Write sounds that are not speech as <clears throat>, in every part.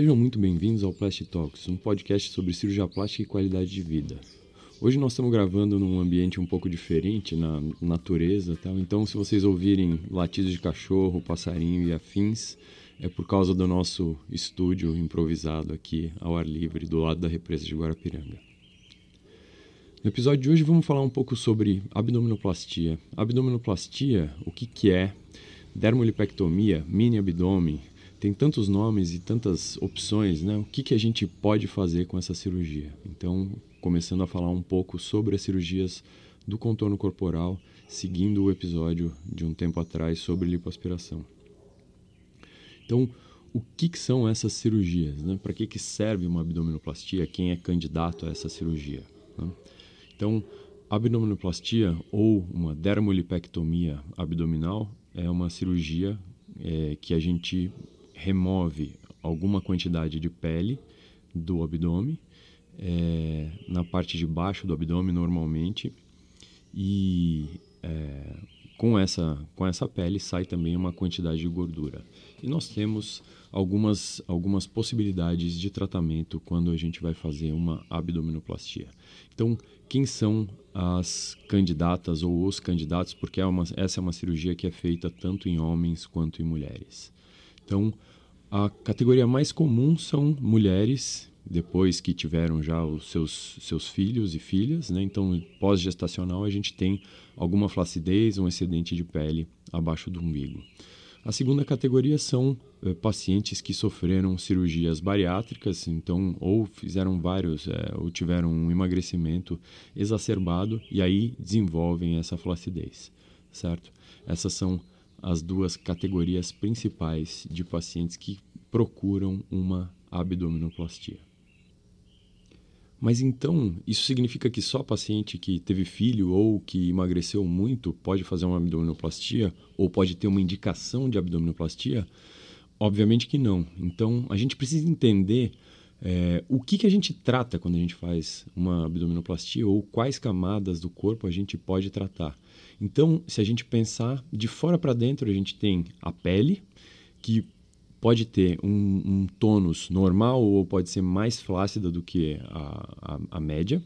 Sejam muito bem-vindos ao Plastic Talks, um podcast sobre cirurgia plástica e qualidade de vida. Hoje nós estamos gravando num ambiente um pouco diferente, na natureza, tal. Então, se vocês ouvirem latidos de cachorro, passarinho e afins, é por causa do nosso estúdio improvisado aqui ao ar livre do lado da represa de Guarapiranga. No episódio de hoje vamos falar um pouco sobre abdominoplastia. Abdominoplastia, o que, que é? Dermolipectomia, mini abdômen, tem tantos nomes e tantas opções, né? O que, que a gente pode fazer com essa cirurgia? Então, começando a falar um pouco sobre as cirurgias do contorno corporal, seguindo o episódio de um tempo atrás sobre lipoaspiração. Então, o que, que são essas cirurgias? Né? Para que, que serve uma abdominoplastia? Quem é candidato a essa cirurgia? Né? Então, abdominoplastia ou uma dermolipectomia abdominal é uma cirurgia é, que a gente remove alguma quantidade de pele do abdômen, é, na parte de baixo do abdômen normalmente, e é, com, essa, com essa pele sai também uma quantidade de gordura. E nós temos algumas, algumas possibilidades de tratamento quando a gente vai fazer uma abdominoplastia. Então, quem são as candidatas ou os candidatos? Porque é uma, essa é uma cirurgia que é feita tanto em homens quanto em mulheres. Então, a categoria mais comum são mulheres, depois que tiveram já os seus, seus filhos e filhas, né? Então, pós-gestacional, a gente tem alguma flacidez, um excedente de pele abaixo do umbigo. A segunda categoria são eh, pacientes que sofreram cirurgias bariátricas, então, ou fizeram vários, eh, ou tiveram um emagrecimento exacerbado e aí desenvolvem essa flacidez, certo? Essas são as duas categorias principais de pacientes que procuram uma abdominoplastia. Mas então, isso significa que só paciente que teve filho ou que emagreceu muito pode fazer uma abdominoplastia ou pode ter uma indicação de abdominoplastia? Obviamente que não. Então, a gente precisa entender é, o que, que a gente trata quando a gente faz uma abdominoplastia ou quais camadas do corpo a gente pode tratar. Então, se a gente pensar de fora para dentro, a gente tem a pele, que pode ter um, um tônus normal ou pode ser mais flácida do que a, a, a, média.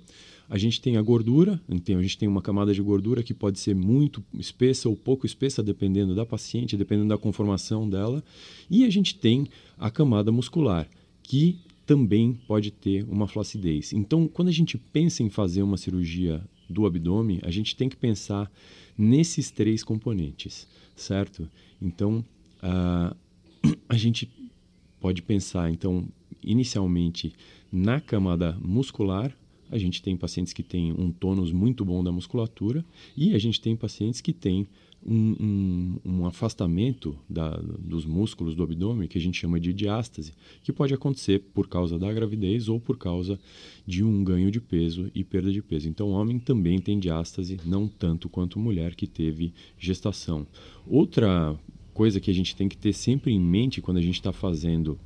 A gente tem a gordura, então a gente tem uma camada de gordura que pode ser muito espessa ou pouco espessa, dependendo da paciente, dependendo da conformação dela. E a gente tem a camada muscular, que também pode ter uma flacidez. Então, quando a gente pensa em fazer uma cirurgia do abdômen, a gente tem que pensar nesses três componentes, certo? Então, a <clears throat> gente pode pensar, então, inicialmente na camada muscular, a gente tem pacientes que têm um tônus muito bom da musculatura e a gente tem pacientes que têm um, um, um afastamento da, dos músculos do abdômen, que a gente chama de diástase, que pode acontecer por causa da gravidez ou por causa de um ganho de peso e perda de peso. Então, homem também tem diástase, não tanto quanto mulher que teve gestação. Outra coisa que a gente tem que ter sempre em mente quando a gente está fazendo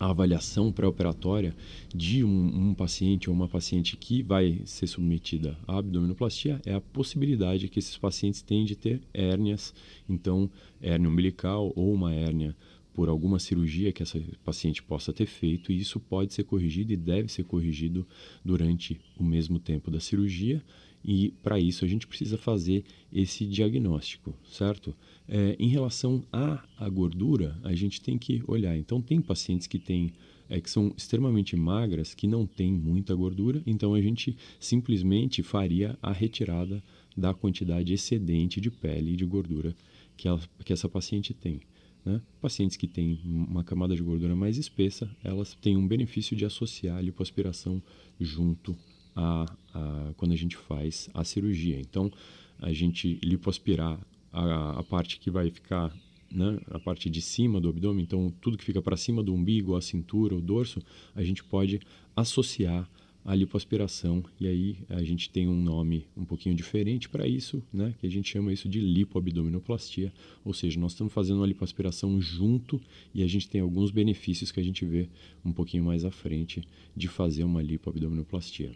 a avaliação pré-operatória de um, um, paciente ou uma paciente que vai ser submetida à abdominoplastia é a possibilidade que esses pacientes têm de ter hérnias, então hérnia umbilical ou uma hérnia por alguma cirurgia que essa paciente possa ter feito, e isso pode ser corrigido e deve ser corrigido durante o mesmo tempo da cirurgia, e para isso a gente precisa fazer esse diagnóstico, certo? É, em relação à, à gordura, a gente tem que olhar. Então, tem pacientes que têm é, que são extremamente magras, que não têm muita gordura, então a gente simplesmente faria a retirada da quantidade excedente de pele e de gordura que, ela, que essa paciente tem. Né? Pacientes que têm uma camada de gordura mais espessa, elas têm um benefício de associar a lipoaspiração junto a, a, quando a gente faz a cirurgia. Então, a gente lipoaspirar a, a parte que vai ficar né, a parte de cima do abdômen, então tudo que fica para cima do umbigo, a cintura, o dorso, a gente pode associar a lipoaspiração. E aí a gente tem um nome um pouquinho diferente para isso, né, que a gente chama isso de lipoabdominoplastia, ou seja, nós estamos fazendo uma lipoaspiração junto e a gente tem alguns benefícios que a gente vê um pouquinho mais à frente de fazer uma lipoabdominoplastia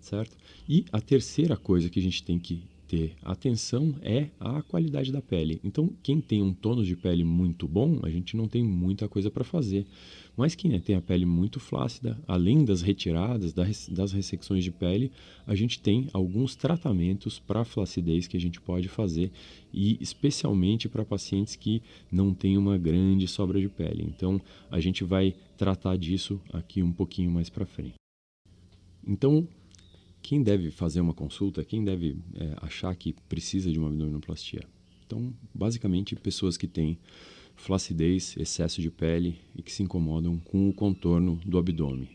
certo? E a terceira coisa que a gente tem que ter atenção é a qualidade da pele. Então, quem tem um tônus de pele muito bom, a gente não tem muita coisa para fazer. Mas quem tem a pele muito flácida, além das retiradas, das ressecções de pele, a gente tem alguns tratamentos para flacidez que a gente pode fazer e especialmente para pacientes que não têm uma grande sobra de pele. Então, a gente vai tratar disso aqui um pouquinho mais para frente. Então, quem deve fazer uma consulta, quem deve é, achar que precisa de uma abdominoplastia? Então, basicamente, pessoas que têm flacidez, excesso de pele e que se incomodam com o contorno do abdômen.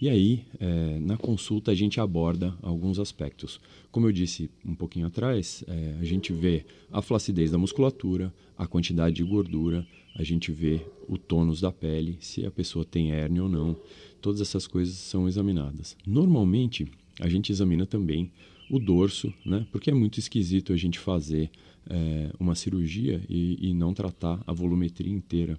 E aí, é, na consulta, a gente aborda alguns aspectos. Como eu disse um pouquinho atrás, é, a gente vê a flacidez da musculatura, a quantidade de gordura, a gente vê o tônus da pele, se a pessoa tem hérnia ou não. Todas essas coisas são examinadas. Normalmente, a gente examina também o dorso, né? porque é muito esquisito a gente fazer é, uma cirurgia e, e, não tratar a volumetria inteira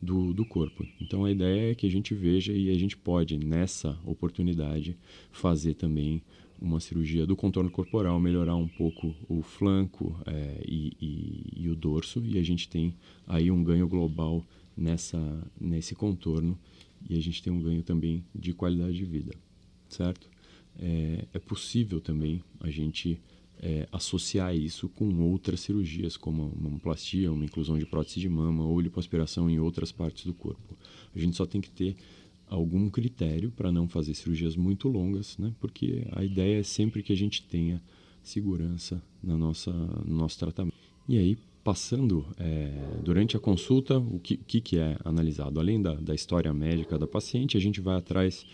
do, do corpo. Então a ideia é que a gente veja e a gente pode, nessa oportunidade, fazer também uma cirurgia do contorno corporal, melhorar um pouco o flanco é, e, e, e, o dorso, e a gente tem aí um ganho global nessa, nesse contorno e a gente tem um ganho também de qualidade de vida, certo? É, é possível também a gente é, associar isso com outras cirurgias, como uma mamoplastia, uma inclusão de prótese de mama ou lipoaspiração em outras partes do corpo. A gente só tem que ter algum critério para não fazer cirurgias muito longas, né? porque a ideia é sempre que a gente tenha segurança na nossa, no nosso tratamento. E aí, passando é, durante a consulta, o que, que, é analisado? Além da, da história médica da paciente, a gente vai atrás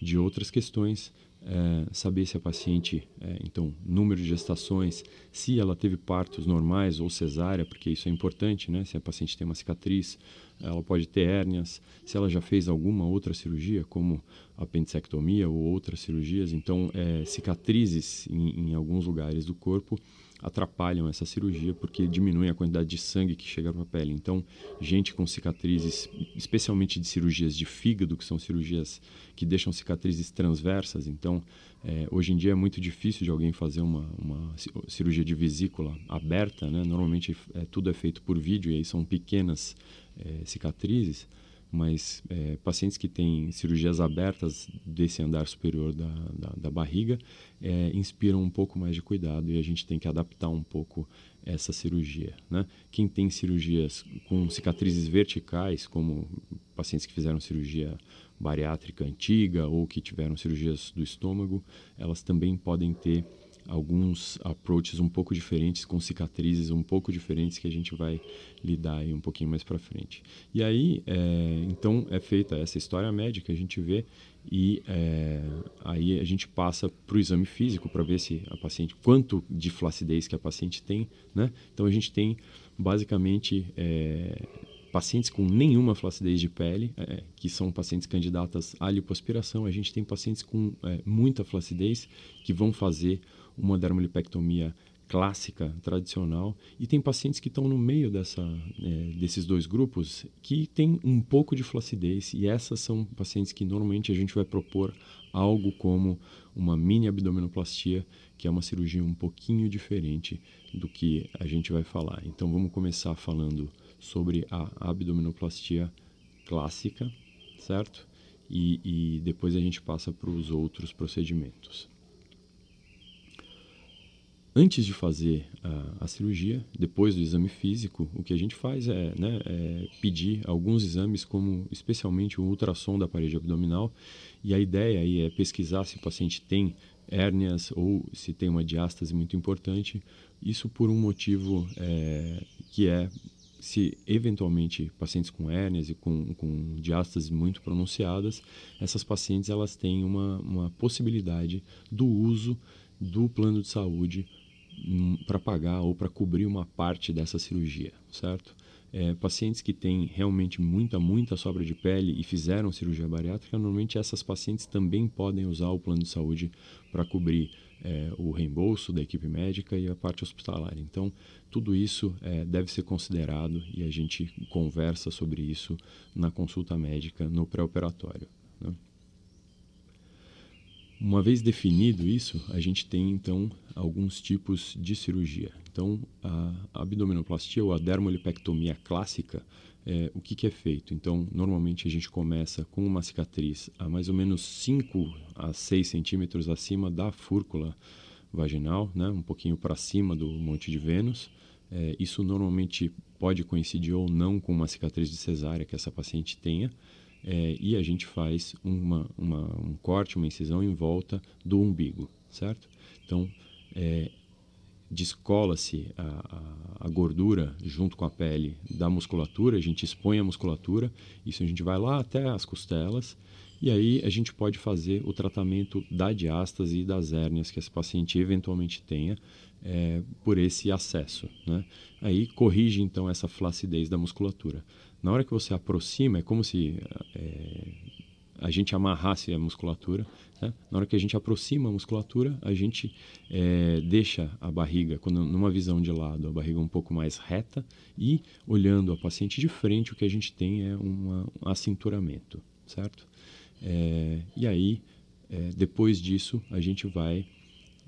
de outras questões é, saber se a paciente, é, então, número de gestações, se ela teve partos normais ou cesárea, porque isso é importante, né? Se a paciente tem uma cicatriz, ela pode ter hérnias, se ela já fez alguma outra cirurgia, como apendicectomia ou outras cirurgias, então, é, cicatrizes em, em alguns lugares do corpo atrapalham essa cirurgia porque diminuem a quantidade de sangue que chega para a pele. Então, gente com cicatrizes, especialmente de cirurgias de fígado, que são cirurgias que deixam cicatrizes transversas. Então, é, hoje em dia é muito difícil de alguém fazer uma, uma cirurgia de vesícula aberta, né? Normalmente é, tudo é feito por vídeo e aí são pequenas é, cicatrizes mas é, pacientes que têm cirurgias abertas desse andar superior da, da, da barriga é, inspiram um pouco mais de cuidado e a gente tem que adaptar um pouco essa cirurgia. Né? Quem tem cirurgias com cicatrizes verticais, como pacientes que fizeram cirurgia bariátrica antiga ou que tiveram cirurgias do estômago, elas também podem ter alguns approaches um pouco diferentes, com cicatrizes um pouco diferentes que a gente vai lidar aí um pouquinho mais para frente. E aí, é, então, é feita essa história médica, a gente vê e é, aí a gente passa para o exame físico para ver se a paciente, quanto de flacidez que a paciente tem, né? Então a gente tem basicamente é, pacientes com nenhuma flacidez de pele, é, que são pacientes candidatas à lipoaspiração, a gente tem pacientes com é, muita flacidez que vão fazer uma dermolipectomia clássica, tradicional, e tem pacientes que estão no meio dessa, é, desses dois grupos que têm um pouco de flacidez, e essas são pacientes que normalmente a gente vai propor algo como uma mini abdominoplastia, que é uma cirurgia um pouquinho diferente do que a gente vai falar. Então vamos começar falando sobre a abdominoplastia clássica, certo? E, e depois a gente passa para os outros procedimentos. Antes de fazer a, a, cirurgia, depois do exame físico, o que a gente faz é, né, é pedir alguns exames, como especialmente o ultrassom da parede abdominal, e a ideia aí é pesquisar se o paciente tem hérnias ou se tem uma diástase muito importante, isso por um motivo é, que é se eventualmente pacientes com hérnias e com, com diástases muito pronunciadas, essas pacientes elas têm uma, uma possibilidade do uso do plano de saúde para pagar ou para cobrir uma parte dessa cirurgia, certo? É, pacientes que têm realmente muita, muita sobra de pele e fizeram cirurgia bariátrica, normalmente essas pacientes também podem usar o plano de saúde para cobrir é, o reembolso da equipe médica e a parte hospitalar. Então, tudo isso é, deve ser considerado e a gente conversa sobre isso na consulta médica no pré-operatório. Uma vez definido isso, a gente tem então alguns tipos de cirurgia. Então, a abdominoplastia ou a dermolipectomia clássica, é, o que, que, é feito? Então, normalmente a gente começa com uma cicatriz a mais ou menos 5 a 6 centímetros acima da fúrcula vaginal, né? um pouquinho para cima do Monte de Vênus. É, isso normalmente pode coincidir ou não com uma cicatriz de cesárea que essa paciente tenha é, e a gente faz uma, uma, um corte, uma incisão em volta do umbigo, certo? Então, é, descola-se a, a, a, gordura junto com a pele da musculatura, a gente expõe a musculatura, isso a gente vai lá até as costelas, e aí a gente pode fazer o tratamento da diástase e das hérnias que esse paciente eventualmente tenha é, por esse acesso. Né? Aí corrige então essa flacidez da musculatura. Na hora que você aproxima, é como se é, a gente amarrasse a musculatura. Né? Na hora que a gente aproxima a musculatura, a gente é, deixa a barriga, quando, numa visão de lado, a barriga um pouco mais reta e olhando a paciente de frente, o que a gente tem é uma, um acinturamento, certo? É, e aí, é, depois disso, a gente vai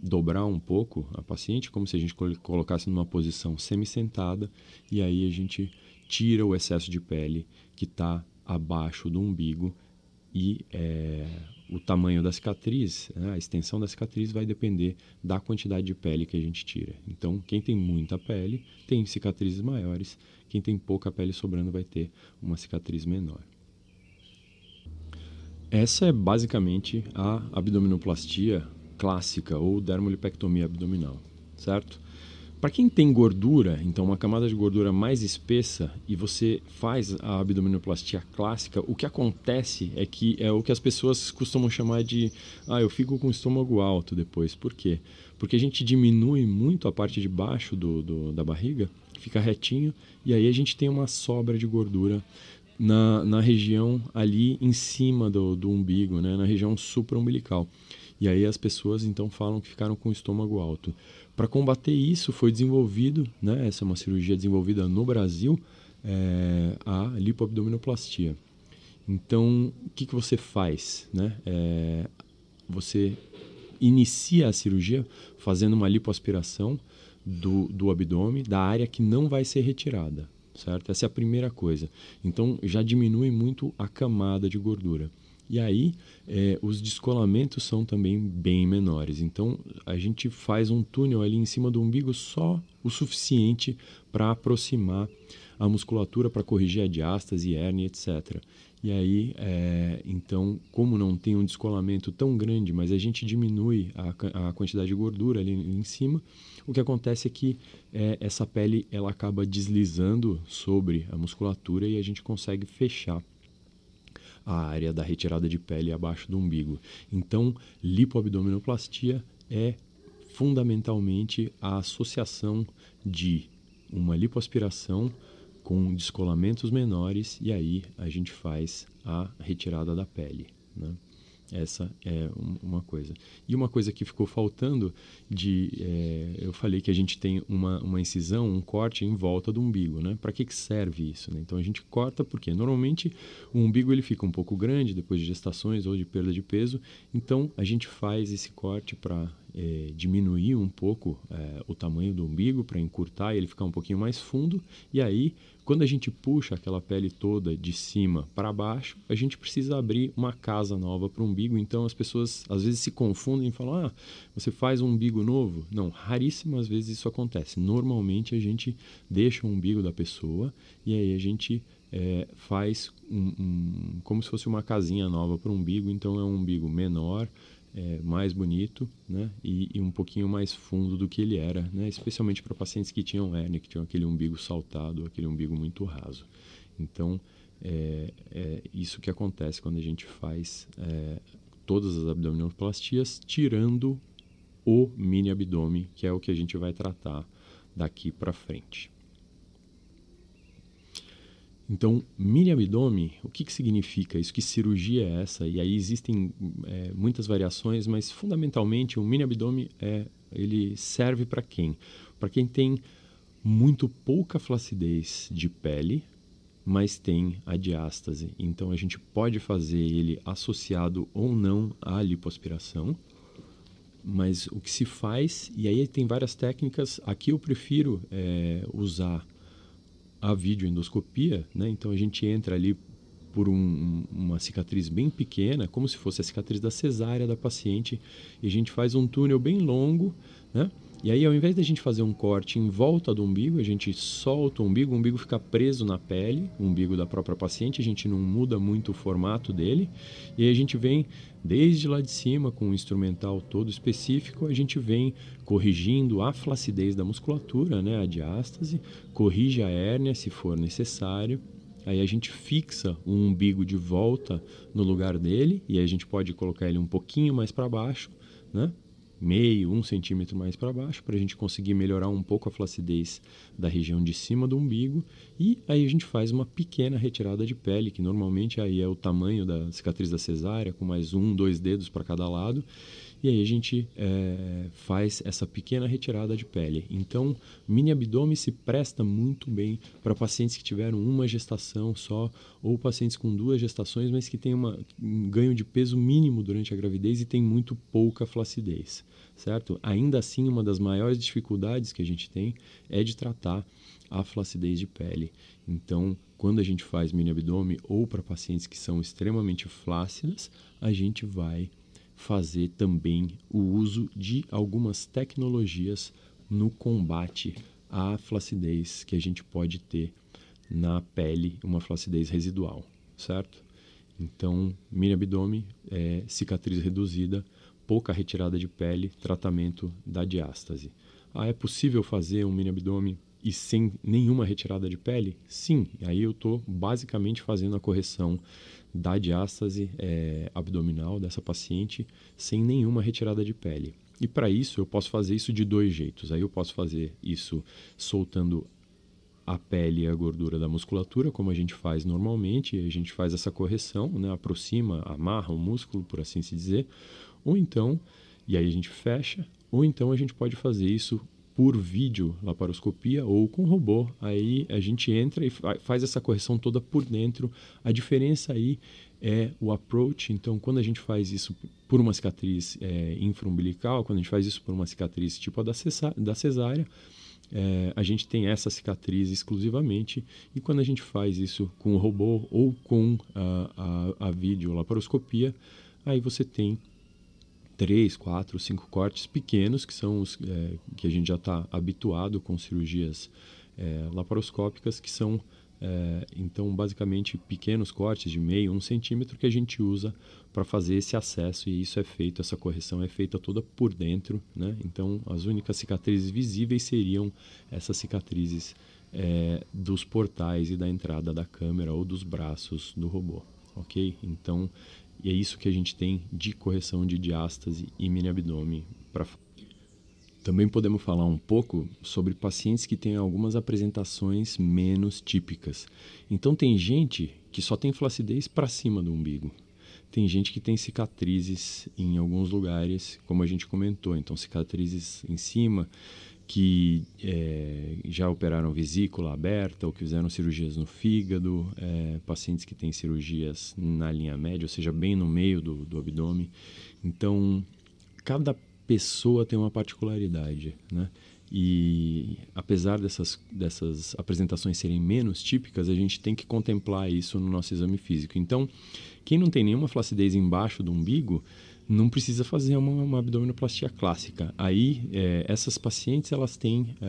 dobrar um pouco a paciente, como se a gente colocasse numa posição semi-sentada, e aí a gente tira o excesso de pele que está abaixo do umbigo e é, o tamanho da cicatriz, né, a extensão da cicatriz vai depender da quantidade de pele que a gente tira. Então, quem tem muita pele tem cicatrizes maiores, quem tem pouca pele sobrando vai ter uma cicatriz menor. Essa é basicamente a abdominoplastia clássica ou dermolipectomia abdominal, certo? Para quem tem gordura, então uma camada de gordura mais espessa, e você faz a abdominoplastia clássica, o que acontece é que é o que as pessoas costumam chamar de ah, eu fico com o estômago alto depois. Por quê? Porque a gente diminui muito a parte de baixo do, do da barriga, fica retinho, e aí a gente tem uma sobra de gordura na, na região ali em cima do, do umbigo, né? na região supraumbilical. E aí as pessoas então falam que ficaram com o estômago alto. Para combater isso, foi desenvolvido, né, essa é uma cirurgia desenvolvida no Brasil, é, a lipoabdominoplastia. Então, o que, que você faz? Né? É, você inicia a cirurgia fazendo uma lipoaspiração do, do abdômen, da área que não vai ser retirada, certo? Essa é a primeira coisa. Então, já diminui muito a camada de gordura. E aí, é, os descolamentos são também bem menores. Então, a gente faz um túnel ali em cima do umbigo só o suficiente para aproximar a musculatura para corrigir a diástase, hernia, etc. E aí, é, então, como não tem um descolamento tão grande, mas a gente diminui a, a quantidade de gordura ali em cima, o que acontece é que é, essa pele ela acaba deslizando sobre a musculatura e a gente consegue fechar a área da retirada de pele abaixo do umbigo. Então, lipoabdominoplastia é fundamentalmente a associação de uma lipoaspiração com descolamentos menores e aí a gente faz a retirada da pele. Né? Essa é uma coisa. E uma coisa que ficou faltando de, é, eu falei que a gente tem uma, uma incisão, um corte em volta do umbigo, né? Para que, que serve isso? Né? Então a gente corta porque normalmente o umbigo ele fica um pouco grande depois de gestações ou de perda de peso. Então a gente faz esse corte para é, diminuir um pouco é, o tamanho do umbigo, para encurtar e ele ficar um pouquinho mais fundo. E aí quando a gente puxa aquela pele toda de cima para baixo, a gente precisa abrir uma casa nova para o umbigo. Então as pessoas às vezes se confundem e falam: ah, você faz um umbigo novo? Não, raríssimas vezes isso acontece. Normalmente a gente deixa o umbigo da pessoa e aí a gente é, faz um, um, como se fosse uma casinha nova para o umbigo. Então é um umbigo menor, é, mais bonito né? E, e, um pouquinho mais fundo do que ele era, né? especialmente para pacientes que tinham hérnia, que tinham aquele umbigo saltado, aquele umbigo muito raso. Então, é, é isso que acontece quando a gente faz é, todas as abdominoplastias, tirando o mini abdômen, que é o que a gente vai tratar daqui para frente. Então, mini abdômen, o que, que significa isso? Que cirurgia é essa? E aí existem é, muitas variações, mas fundamentalmente o mini abdômen é, ele serve para quem? Para quem tem muito pouca flacidez de pele mas tem a diástase. Então a gente pode fazer ele associado ou não à lipoaspiração. Mas o que se faz, e aí tem várias técnicas, aqui eu prefiro é, usar a videoendoscopia, né? então a gente entra ali por um, uma cicatriz bem pequena, como se fosse a cicatriz da cesárea da paciente, e a gente faz um túnel bem longo, né? E aí, ao invés da gente fazer um corte em volta do umbigo, a gente solta o umbigo, o umbigo fica preso na pele, o umbigo da própria paciente, a gente não muda muito o formato dele, e aí a gente vem desde lá de cima com um instrumental todo específico, a gente vem corrigindo a flacidez da musculatura, né, a diástase, corrige a hérnia se for necessário, Aí a gente fixa o umbigo de volta no lugar dele e aí a gente pode colocar ele um pouquinho mais para baixo, né? Meio, um centímetro mais para baixo, para a gente conseguir melhorar um pouco a flacidez da região de cima do umbigo. E aí a gente faz uma pequena retirada de pele, que normalmente aí é o tamanho da cicatriz da cesárea, com mais um, dois dedos para cada lado. E aí a gente é, faz essa pequena retirada de pele. Então, mini abdômen se presta muito bem para pacientes que tiveram uma gestação só ou pacientes com duas gestações, mas que têm uma, um ganho de peso mínimo durante a gravidez e tem muito pouca flacidez, certo? Ainda assim, uma das maiores dificuldades que a gente tem é de tratar a flacidez de pele. Então, quando a gente faz mini abdômen ou para pacientes que são extremamente flácidas, a gente vai fazer também o uso de algumas tecnologias no combate à flacidez que a gente pode ter na pele, uma flacidez residual, certo? Então, mini abdômen, é, cicatriz reduzida, pouca retirada de pele, tratamento da diástase. Ah, é possível fazer um mini abdômen e sem nenhuma retirada de pele? Sim, aí eu estou basicamente fazendo a correção da diástase é, abdominal dessa paciente sem nenhuma retirada de pele. E para isso eu posso fazer isso de dois jeitos. Aí eu posso fazer isso soltando a pele e a gordura da musculatura, como a gente faz normalmente, a gente faz essa correção, né? aproxima, amarra o músculo, por assim se dizer, ou então, e aí a gente fecha, ou então a gente pode fazer isso por vídeo laparoscopia ou com robô. Aí a gente entra e faz essa correção toda por dentro. A diferença aí é o approach. Então, quando a gente faz isso por uma cicatriz é, infraumbilical, quando a gente faz isso por uma cicatriz tipo a da, da cesárea, é, a gente tem essa cicatriz exclusivamente. E quando a gente faz isso com o robô ou com a, a, a vídeo laparoscopia, aí você tem três, quatro, cinco cortes pequenos, que são os é, que a gente já está habituado com cirurgias é, laparoscópicas, que são, é, então, basicamente pequenos cortes de meio, um centímetro, que a gente usa para fazer esse acesso, e isso é feito, essa correção é feita toda por dentro, né? Então, as únicas cicatrizes visíveis seriam essas cicatrizes é, dos portais e da entrada da câmera ou dos braços do robô, ok? Então, e é isso que a gente tem de correção de diástase e mini abdômen. Pra... Também podemos falar um pouco sobre pacientes que têm algumas apresentações menos típicas. Então tem gente que só tem flacidez para cima do umbigo. Tem gente que tem cicatrizes em alguns lugares, como a gente comentou, então cicatrizes em cima, que é, já operaram vesícula aberta ou que fizeram cirurgias no fígado, é, pacientes que têm cirurgias na linha média, ou seja, bem no meio do, do abdômen. Então, cada pessoa tem uma particularidade, né? E apesar dessas, dessas apresentações serem menos típicas, a gente tem que contemplar isso no nosso exame físico. Então, quem não tem nenhuma flacidez embaixo do umbigo, não precisa fazer uma, uma abdominoplastia clássica. Aí, é, essas pacientes elas têm é,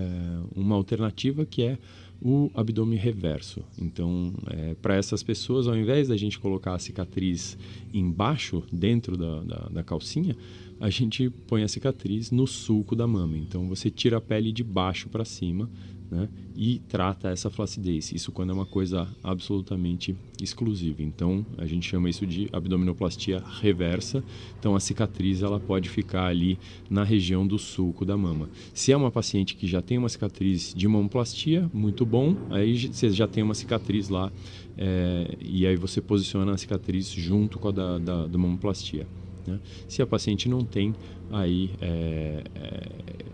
uma alternativa que é o abdômen reverso. Então, é, para essas pessoas, ao invés da gente colocar a cicatriz embaixo, dentro da, da, da calcinha, a gente põe a cicatriz no sulco da mama. Então, você tira a pele de baixo para cima né? e trata essa flacidez. Isso quando é uma coisa absolutamente exclusiva. Então, a gente chama isso de abdominoplastia reversa. Então, a cicatriz ela pode ficar ali na região do sulco da mama. Se é uma paciente que já tem uma cicatriz de mamoplastia, muito bom. Aí você já tem uma cicatriz lá é, e aí você posiciona a cicatriz junto com a da, da, da mamoplastia. Né? Se a paciente não tem, aí é, é,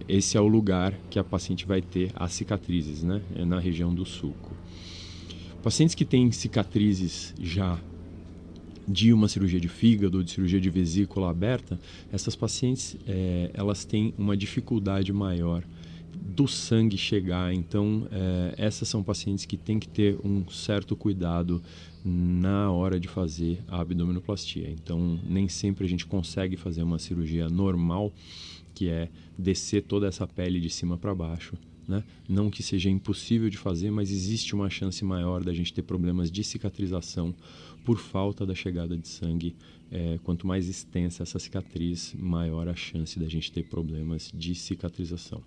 esse é o lugar que a paciente vai ter as cicatrizes, né? É na região do sulco. Pacientes que têm cicatrizes já de uma cirurgia de fígado ou de cirurgia de vesícula aberta, essas pacientes é, elas têm uma dificuldade maior do sangue chegar. Então, é, essas são pacientes que têm que ter um certo cuidado na hora de fazer a abdominoplastia. Então, nem sempre a gente consegue fazer uma cirurgia normal, que é descer toda essa pele de cima para baixo. Né? Não que seja impossível de fazer, mas existe uma chance maior da gente ter problemas de cicatrização por falta da chegada de sangue. É, quanto mais extensa essa cicatriz, maior a chance da gente ter problemas de cicatrização.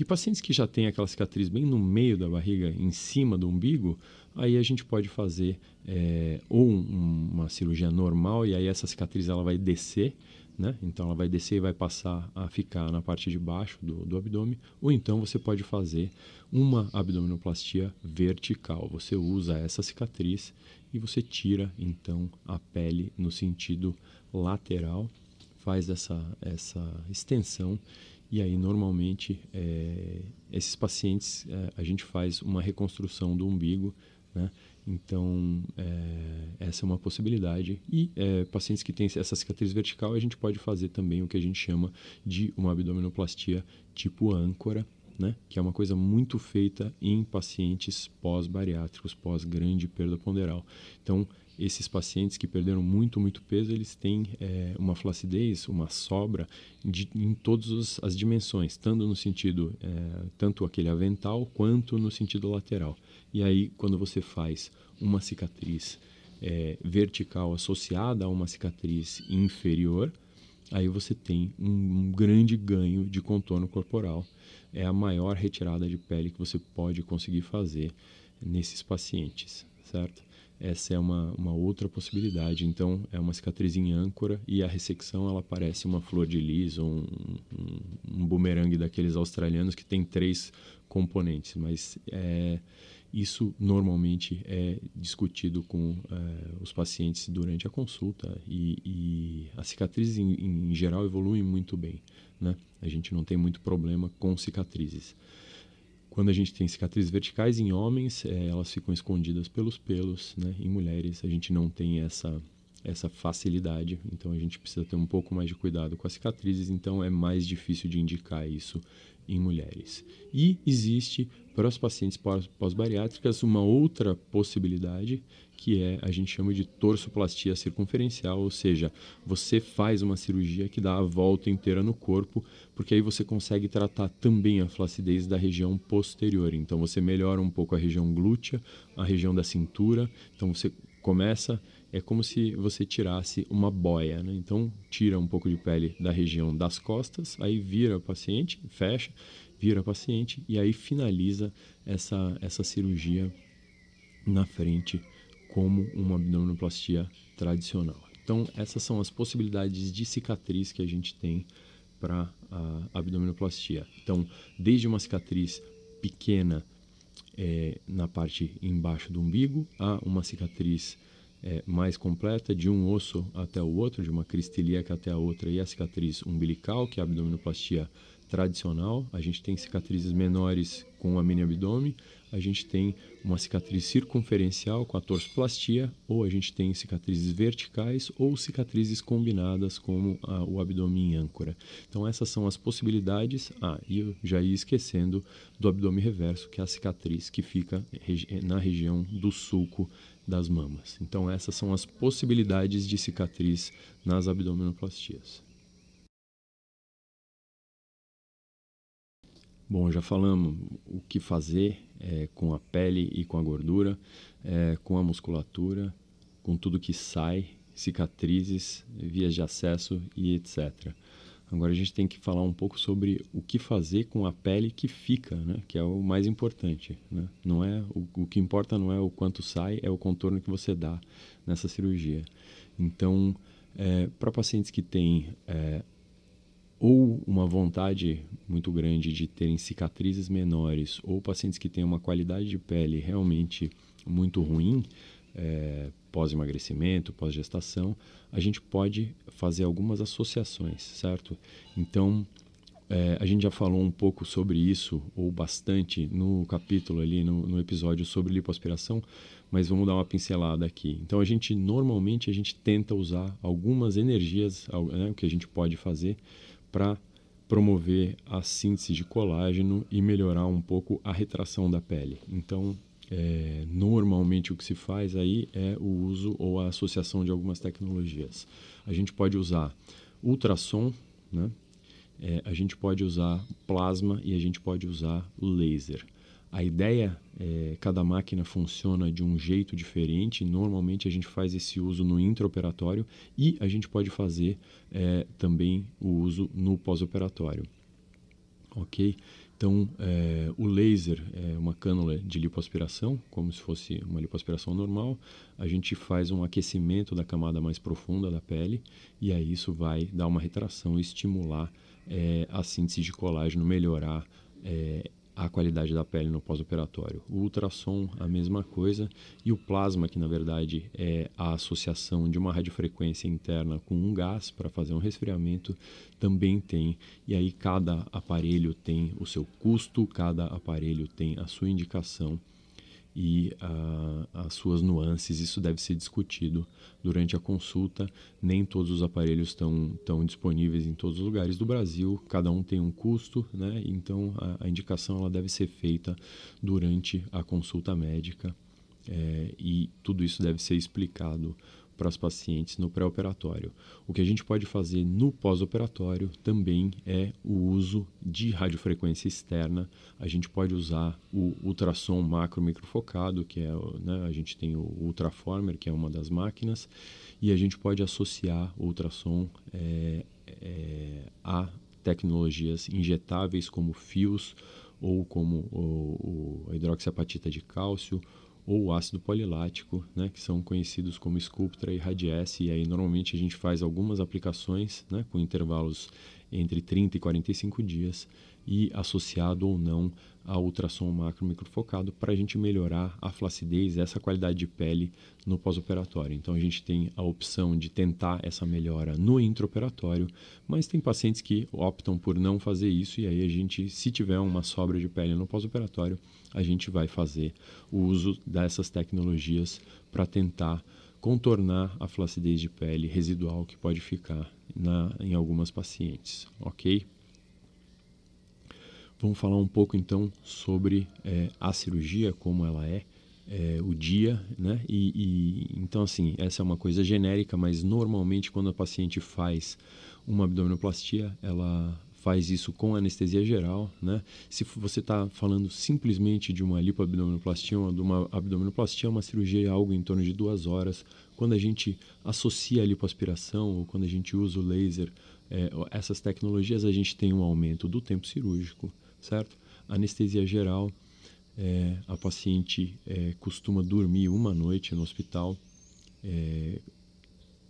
E pacientes que já têm aquela cicatriz bem no meio da barriga, em cima do umbigo, aí a gente pode fazer é, ou um, uma cirurgia normal e aí essa cicatriz ela vai descer né? Então ela vai descer e vai passar a ficar na parte de baixo do, do abdômen, ou então você pode fazer uma abdominoplastia vertical. Você usa essa cicatriz e você tira então a pele no sentido lateral, faz essa, essa extensão e aí normalmente é, esses pacientes é, a gente faz uma reconstrução do umbigo, né? Então, é, essa é uma possibilidade. E é, pacientes que têm essa cicatriz vertical, a gente pode fazer também o que a gente chama de uma abdominoplastia tipo âncora, né? que é uma coisa muito feita em pacientes pós-bariátricos, pós-grande perda ponderal. Então, esses pacientes que perderam muito, muito peso, eles têm é, uma flacidez, uma sobra de, em todas as dimensões, tanto no sentido, é, tanto aquele avental, quanto no sentido lateral. E aí, quando você faz uma cicatriz é, vertical associada a uma cicatriz inferior, aí você tem um, grande ganho de contorno corporal. É a maior retirada de pele que você pode conseguir fazer nesses pacientes, certo? Essa é uma, uma outra possibilidade. Então, é uma cicatriz em âncora e a ressecção ela parece uma flor de lis ou um, um, um bumerangue daqueles australianos que tem três componentes, mas é, isso normalmente é discutido com é, os pacientes durante a consulta e, e as cicatrizes em, em, geral evoluem muito bem. Né? A gente não tem muito problema com cicatrizes. Quando a gente tem cicatrizes verticais em homens, é, elas ficam escondidas pelos pelos. Né? Em mulheres, a gente não tem essa, essa facilidade, então a gente precisa ter um pouco mais de cuidado com as cicatrizes, então é mais difícil de indicar isso em mulheres. E existe para os pacientes pós-bariátricas uma outra possibilidade que é a gente chama de torsoplastia circunferencial, ou seja, você faz uma cirurgia que dá a volta inteira no corpo, porque aí você consegue tratar também a flacidez da região posterior. Então você melhora um pouco a região glútea, a região da cintura. Então você começa é como se você tirasse uma boia, né? Então tira um pouco de pele da região das costas, aí vira o paciente, fecha, vira o paciente e aí finaliza essa essa cirurgia na frente como uma abdominoplastia tradicional. Então essas são as possibilidades de cicatriz que a gente tem para a abdominoplastia. Então desde uma cicatriz pequena é, na parte embaixo do umbigo a uma cicatriz é, mais completa, de um osso até o outro, de uma crista ilíaca até a outra, e a cicatriz umbilical, que é a abdominoplastia tradicional. A gente tem cicatrizes menores com a mini abdômen, a gente tem uma cicatriz circunferencial com a torsoplastia, ou a gente tem cicatrizes verticais ou cicatrizes combinadas como a, o abdômen em âncora. Então essas são as possibilidades. Ah, e eu já ia esquecendo do abdômen reverso, que é a cicatriz que fica na região do sulco das mamas. Então essas são as possibilidades de cicatriz nas abdominoplastias. Bom, já falamos o que fazer é, com a pele e com a gordura, é, com a musculatura, com tudo que sai, cicatrizes, vias de acesso e etc. Agora a gente tem que falar um pouco sobre o que fazer com a pele que fica, né? que é o mais importante. Né? Não é o, o que importa não é o quanto sai, é o contorno que você dá nessa cirurgia. Então, é, para pacientes que têm é, ou uma vontade muito grande de terem cicatrizes menores, ou pacientes que têm uma qualidade de pele realmente muito ruim, é, pós-emagrecimento, pós-gestação, a gente pode fazer algumas associações, certo? Então, é, a gente já falou um pouco sobre isso, ou bastante, no capítulo ali, no, no episódio sobre lipoaspiração, mas vamos dar uma pincelada aqui. Então, a gente, normalmente, a gente tenta usar algumas energias, né, o que a gente pode fazer para promover a síntese de colágeno e melhorar um pouco a retração da pele. Então, é, normalmente o que se faz aí é o uso ou a associação de algumas tecnologias. A gente pode usar ultrassom, né? é, a gente pode usar plasma e a gente pode usar laser. A ideia é cada máquina funciona de um jeito diferente. Normalmente a gente faz esse uso no intraoperatório e a gente pode fazer é, também o uso no pós-operatório. Ok? Então, é, o laser é uma cânula de lipoaspiração, como se fosse uma lipoaspiração normal. A gente faz um aquecimento da camada mais profunda da pele e aí isso vai dar uma retração e estimular é, a síntese de colágeno, melhorar é, a qualidade da pele no pós-operatório. O ultrassom, a mesma coisa, e o plasma, que na verdade é a associação de uma radiofrequência interna com um gás para fazer um resfriamento, também tem. E aí cada aparelho tem o seu custo, cada aparelho tem a sua indicação e uh, as suas nuances. Isso deve ser discutido durante a consulta. Nem todos os aparelhos estão, estão disponíveis em todos os lugares do Brasil, cada um tem um custo, né? então a, a indicação ela deve ser feita durante a consulta médica é, e tudo isso deve ser explicado para os pacientes no pré-operatório. O que a gente pode fazer no pós-operatório também é o uso de radiofrequência externa. A gente pode usar o ultrassom macro microfocado, que é, né, a gente tem o Ultraformer, que é uma das máquinas, e a gente pode associar o ultrassom é, é, a tecnologias injetáveis como fios ou como o, o, a hidroxiapatita de cálcio ou ácido polilático, né, que são conhecidos como Sculptra e Radiesse, e aí normalmente a gente faz algumas aplicações né, com intervalos entre 30 e 45 dias e associado ou não a ultrassom macro microfocado para a gente melhorar a flacidez, essa qualidade de pele no pós-operatório. Então a gente tem a opção de tentar essa melhora no intraoperatório, mas tem pacientes que optam por não fazer isso e aí a gente, se tiver uma sobra de pele no pós-operatório, a gente vai fazer o uso dessas tecnologias para tentar contornar a flacidez de pele residual que pode ficar na, em algumas pacientes, ok? Vamos falar um pouco então sobre é, a cirurgia, como ela é, é o dia, né? E, e, então assim, essa é uma coisa genérica, mas normalmente quando a paciente faz uma abdominoplastia, ela faz isso com anestesia geral, né? Se você está falando simplesmente de uma lipoabdominoplastia ou de uma abdominoplastia, uma cirurgia é algo em torno de duas horas. Quando a gente associa a lipoaspiração ou quando a gente usa o laser, é, essas tecnologias, a gente tem um aumento do tempo cirúrgico, certo? Anestesia geral, é, a paciente é, costuma dormir uma noite no hospital. É,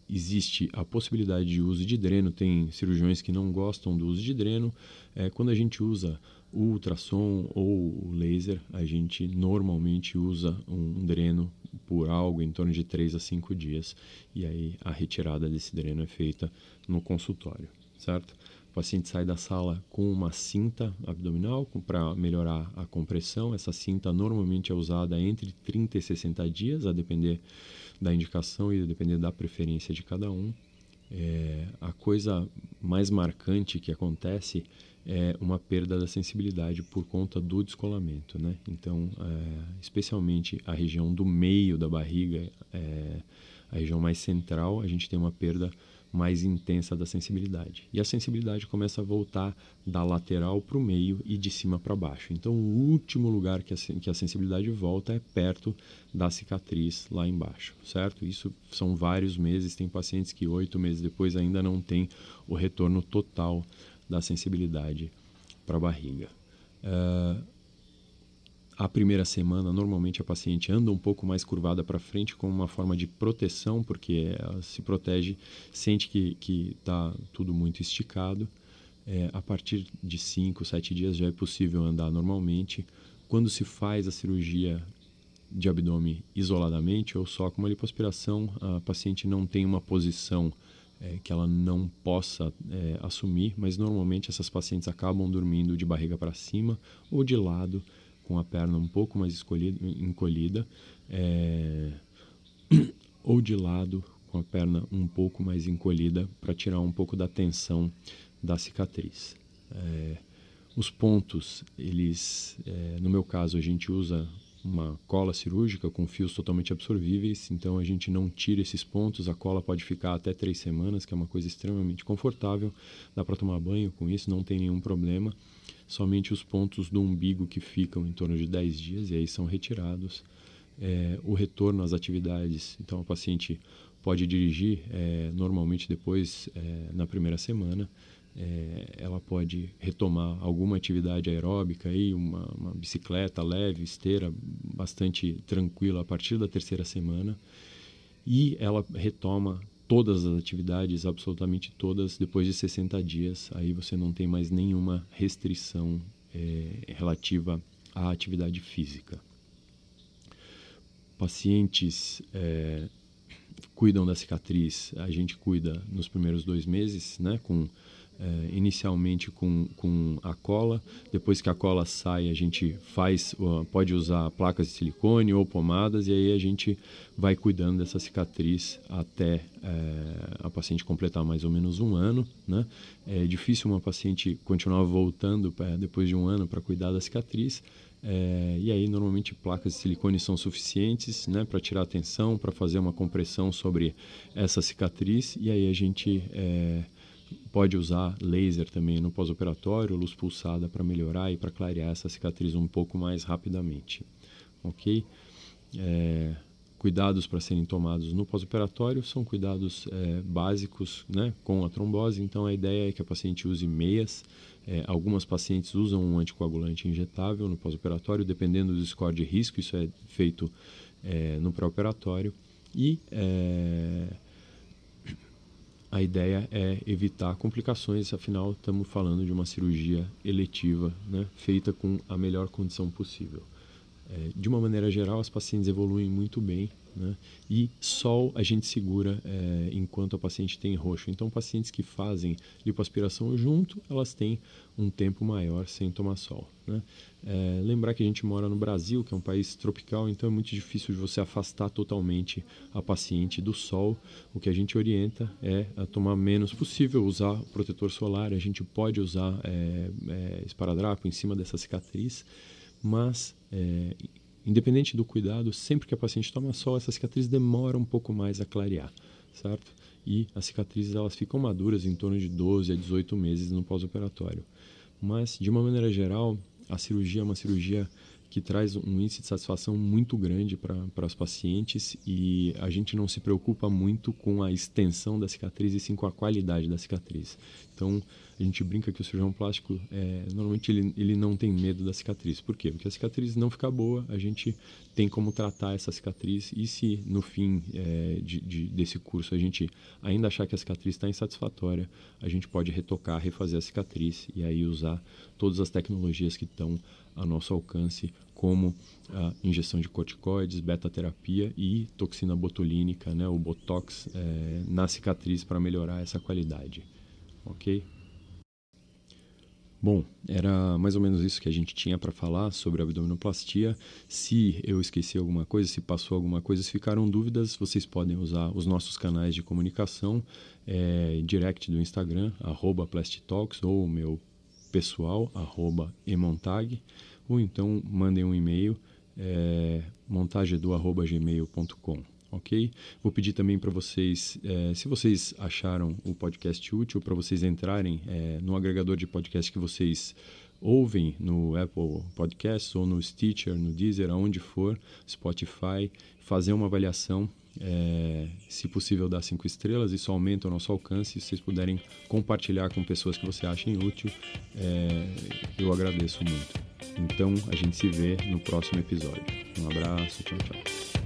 existe a possibilidade de uso de dreno, tem cirurgiões que não gostam do uso de dreno. É, quando a gente usa o ultrassom ou o laser, a gente normalmente usa um dreno por algo em torno de 3 a 5 dias e aí a retirada desse dreno é feita no consultório, certo? O paciente sai da sala com uma cinta abdominal para melhorar a compressão. Essa cinta normalmente é usada entre 30 e 60 dias, a depender da indicação e a depender da preferência de cada um. É, a coisa mais marcante que acontece é uma perda da sensibilidade por conta do descolamento, né? Então, é, especialmente a região do meio da barriga, é, a região mais central, a gente tem uma perda mais intensa da sensibilidade. E a sensibilidade começa a voltar da lateral para o meio e de cima para baixo. Então, o último lugar que a, que a sensibilidade volta é perto da cicatriz lá embaixo, certo? Isso são vários meses. Tem pacientes que oito meses depois ainda não tem o retorno total da sensibilidade para a barriga. Uh, a primeira semana, normalmente a paciente anda um pouco mais curvada para frente como uma forma de proteção, porque ela se protege, sente que está tudo muito esticado. É, a partir de 5, 7 dias já é possível andar normalmente. Quando se faz a cirurgia de abdômen isoladamente ou só com uma lipoaspiração, a paciente não tem uma posição é, que ela não possa é, assumir, mas normalmente essas pacientes acabam dormindo de barriga para cima ou de lado, com a perna um pouco mais escolhida, encolhida, é, ou de lado, com a perna um pouco mais encolhida, para tirar um pouco da tensão da cicatriz. É, os pontos, eles, é, no meu caso, a gente usa uma cola cirúrgica com fios totalmente absorvíveis, então a gente não tira esses pontos, a cola pode ficar até três semanas, que é uma coisa extremamente confortável, dá para tomar banho com isso, não tem nenhum problema, somente os pontos do umbigo que ficam em torno de 10 dias e aí são retirados. É, o retorno às atividades, então o paciente pode dirigir é, normalmente depois é, na primeira semana, é, ela pode retomar alguma atividade aeróbica, aí, uma, uma, bicicleta leve, esteira, bastante tranquila a partir da terceira semana. E ela retoma todas as atividades, absolutamente todas, depois de 60 dias. Aí você não tem mais nenhuma restrição é, relativa à atividade física. Pacientes é, cuidam da cicatriz, a gente cuida nos primeiros dois meses, né, com é, inicialmente com, com a cola. Depois que a cola sai, a gente faz, pode usar placas de silicone ou pomadas e aí a gente vai cuidando dessa cicatriz até é, a paciente completar mais ou menos um ano. Né? É difícil uma paciente continuar voltando é, depois de um ano para cuidar da cicatriz. É, e aí, normalmente, placas de silicone são suficientes né, para tirar a tensão, para fazer uma compressão sobre essa cicatriz. E aí a gente Pode usar laser também no pós-operatório, luz pulsada para melhorar e para clarear essa cicatriz um pouco mais rapidamente. Ok? É, cuidados para serem tomados no pós-operatório são cuidados é, básicos né, com a trombose. Então a ideia é que a paciente use meias. É, algumas pacientes usam um anticoagulante injetável no pós-operatório, dependendo do score de risco. Isso é feito é, no pré-operatório. E é, a ideia é evitar complicações, afinal, estamos falando de uma cirurgia eletiva, né, feita com a melhor condição possível. É, de uma maneira geral, as pacientes evoluem muito bem né? E sol a gente segura é, enquanto a paciente tem roxo. Então, pacientes que fazem lipoaspiração junto, elas têm um tempo maior sem tomar sol. Né? É, lembrar que a gente mora no Brasil, que é um país tropical, então é muito difícil de você afastar totalmente a paciente do sol. O que a gente orienta é a tomar menos possível, usar protetor solar. A gente pode usar é, é, esparadrapo em cima dessa cicatriz, mas é, independente do cuidado, sempre que a paciente toma sol, essa cicatriz demora um pouco mais a clarear, certo? E as cicatrizes elas ficam maduras em torno de 12 a 18 meses no pós-operatório. Mas, de uma maneira geral, a cirurgia é uma cirurgia que traz um índice de satisfação muito grande para as pacientes e a gente não se preocupa muito com a extensão da cicatriz e sim com a qualidade da cicatriz. Então, a gente brinca que o cirurgião plástico, é, normalmente ele, ele não tem medo da cicatriz. Por quê? Porque a cicatriz não fica boa, a gente tem como tratar essa cicatriz e se no fim é, de, de, desse curso a gente ainda achar que a cicatriz está insatisfatória, a gente pode retocar, refazer a cicatriz e aí usar todas as tecnologias que estão a nosso alcance, como a injeção de corticoides, beta-terapia e toxina botulínica, né, o Botox, é, na cicatriz para melhorar essa qualidade. Ok? Bom, era mais ou menos isso que a gente tinha para falar sobre a abdominoplastia. Se eu esqueci alguma coisa, se passou alguma coisa, se ficaram dúvidas, vocês podem usar os nossos canais de comunicação, é, direct do Instagram, arroba Plastitalks, ou o meu pessoal, arroba emontag, ou então mandem um e-mail, é, montagedo.gmail.com ok? Vou pedir também para vocês, é, se vocês acharam o podcast útil, para vocês entrarem é, no agregador de podcast que vocês ouvem no Apple Podcasts ou no Stitcher, no Deezer, aonde for, Spotify, fazer uma avaliação, é, se possível dar cinco estrelas, isso aumenta o nosso alcance. Se vocês puderem compartilhar com pessoas que você achem útil, eu agradeço muito. Então a gente se vê no próximo episódio. Um abraço, tchau, tchau.